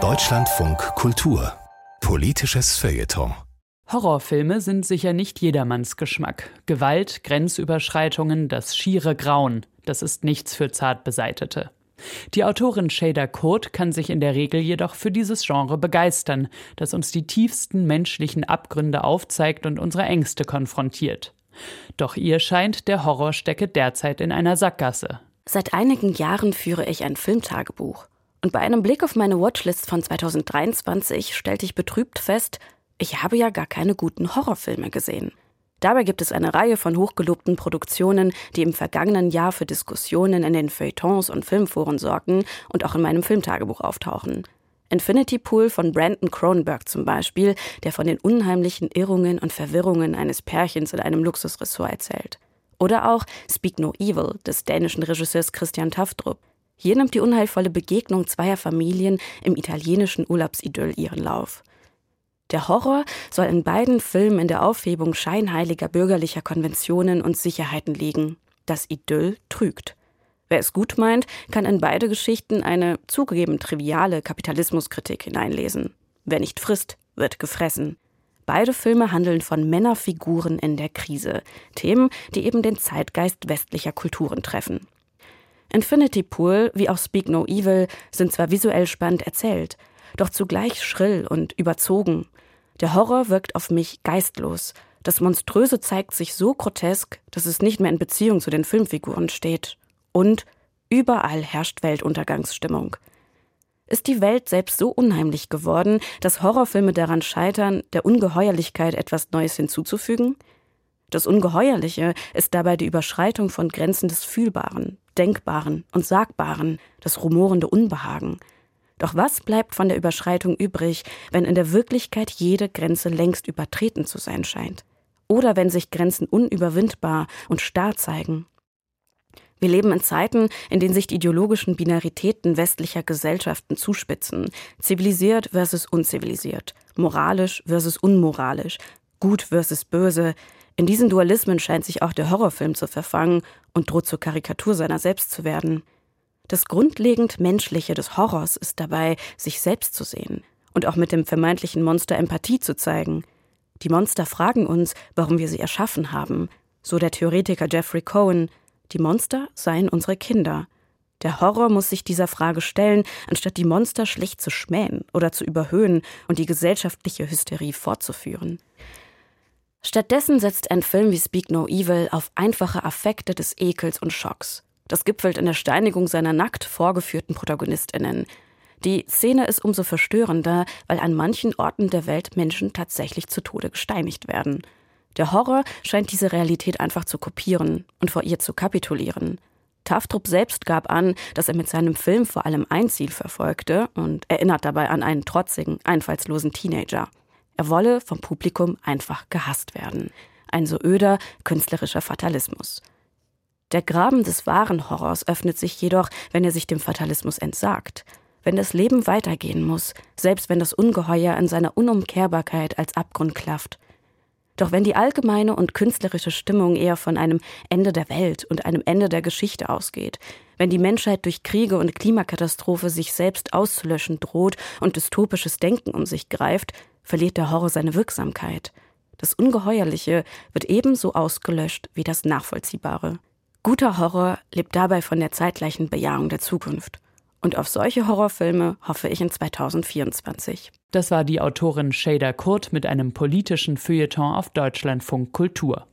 Deutschlandfunk Kultur Politisches Feuilleton Horrorfilme sind sicher nicht jedermanns Geschmack. Gewalt, Grenzüberschreitungen, das schiere Grauen, das ist nichts für Zartbeseitete. Die Autorin Shada Kurt kann sich in der Regel jedoch für dieses Genre begeistern, das uns die tiefsten menschlichen Abgründe aufzeigt und unsere Ängste konfrontiert. Doch ihr scheint, der Horror stecke derzeit in einer Sackgasse. Seit einigen Jahren führe ich ein Filmtagebuch. Und bei einem Blick auf meine Watchlist von 2023 stellte ich betrübt fest, ich habe ja gar keine guten Horrorfilme gesehen. Dabei gibt es eine Reihe von hochgelobten Produktionen, die im vergangenen Jahr für Diskussionen in den Feuilletons und Filmforen sorgten und auch in meinem Filmtagebuch auftauchen. Infinity Pool von Brandon Cronenberg zum Beispiel, der von den unheimlichen Irrungen und Verwirrungen eines Pärchens in einem Luxusressort erzählt. Oder auch Speak No Evil des dänischen Regisseurs Christian Taftrup. Hier nimmt die unheilvolle Begegnung zweier Familien im italienischen Urlaubsidyll ihren Lauf. Der Horror soll in beiden Filmen in der Aufhebung scheinheiliger bürgerlicher Konventionen und Sicherheiten liegen. Das Idyll trügt. Wer es gut meint, kann in beide Geschichten eine zugegeben triviale Kapitalismuskritik hineinlesen. Wer nicht frisst, wird gefressen. Beide Filme handeln von Männerfiguren in der Krise, Themen, die eben den Zeitgeist westlicher Kulturen treffen. Infinity Pool wie auch Speak No Evil sind zwar visuell spannend erzählt, doch zugleich schrill und überzogen. Der Horror wirkt auf mich geistlos. Das Monströse zeigt sich so grotesk, dass es nicht mehr in Beziehung zu den Filmfiguren steht. Und überall herrscht Weltuntergangsstimmung. Ist die Welt selbst so unheimlich geworden, dass Horrorfilme daran scheitern, der Ungeheuerlichkeit etwas Neues hinzuzufügen? Das Ungeheuerliche ist dabei die Überschreitung von Grenzen des Fühlbaren, Denkbaren und Sagbaren, das rumorende Unbehagen, doch was bleibt von der Überschreitung übrig, wenn in der Wirklichkeit jede Grenze längst übertreten zu sein scheint? Oder wenn sich Grenzen unüberwindbar und starr zeigen? Wir leben in Zeiten, in denen sich die ideologischen Binaritäten westlicher Gesellschaften zuspitzen. Zivilisiert versus unzivilisiert, moralisch versus unmoralisch, gut versus böse. In diesen Dualismen scheint sich auch der Horrorfilm zu verfangen und droht zur Karikatur seiner selbst zu werden. Das grundlegend Menschliche des Horrors ist dabei, sich selbst zu sehen und auch mit dem vermeintlichen Monster Empathie zu zeigen. Die Monster fragen uns, warum wir sie erschaffen haben. So der Theoretiker Jeffrey Cohen. Die Monster seien unsere Kinder. Der Horror muss sich dieser Frage stellen, anstatt die Monster schlicht zu schmähen oder zu überhöhen und die gesellschaftliche Hysterie fortzuführen. Stattdessen setzt ein Film wie Speak No Evil auf einfache Affekte des Ekels und Schocks. Das gipfelt in der Steinigung seiner nackt vorgeführten Protagonistinnen. Die Szene ist umso verstörender, weil an manchen Orten der Welt Menschen tatsächlich zu Tode gesteinigt werden. Der Horror scheint diese Realität einfach zu kopieren und vor ihr zu kapitulieren. Taftrup selbst gab an, dass er mit seinem Film vor allem ein Ziel verfolgte und erinnert dabei an einen trotzigen, einfallslosen Teenager. Er wolle vom Publikum einfach gehasst werden. Ein so öder, künstlerischer Fatalismus. Der Graben des wahren Horrors öffnet sich jedoch, wenn er sich dem Fatalismus entsagt. Wenn das Leben weitergehen muss, selbst wenn das Ungeheuer in seiner Unumkehrbarkeit als Abgrund klafft. Doch wenn die allgemeine und künstlerische Stimmung eher von einem Ende der Welt und einem Ende der Geschichte ausgeht, wenn die Menschheit durch Kriege und Klimakatastrophe sich selbst auszulöschen droht und dystopisches Denken um sich greift, verliert der Horror seine Wirksamkeit. Das Ungeheuerliche wird ebenso ausgelöscht wie das Nachvollziehbare. Guter Horror lebt dabei von der zeitgleichen Bejahung der Zukunft. Und auf solche Horrorfilme hoffe ich in 2024. Das war die Autorin Shader Kurt mit einem politischen Feuilleton auf Deutschlandfunk Kultur.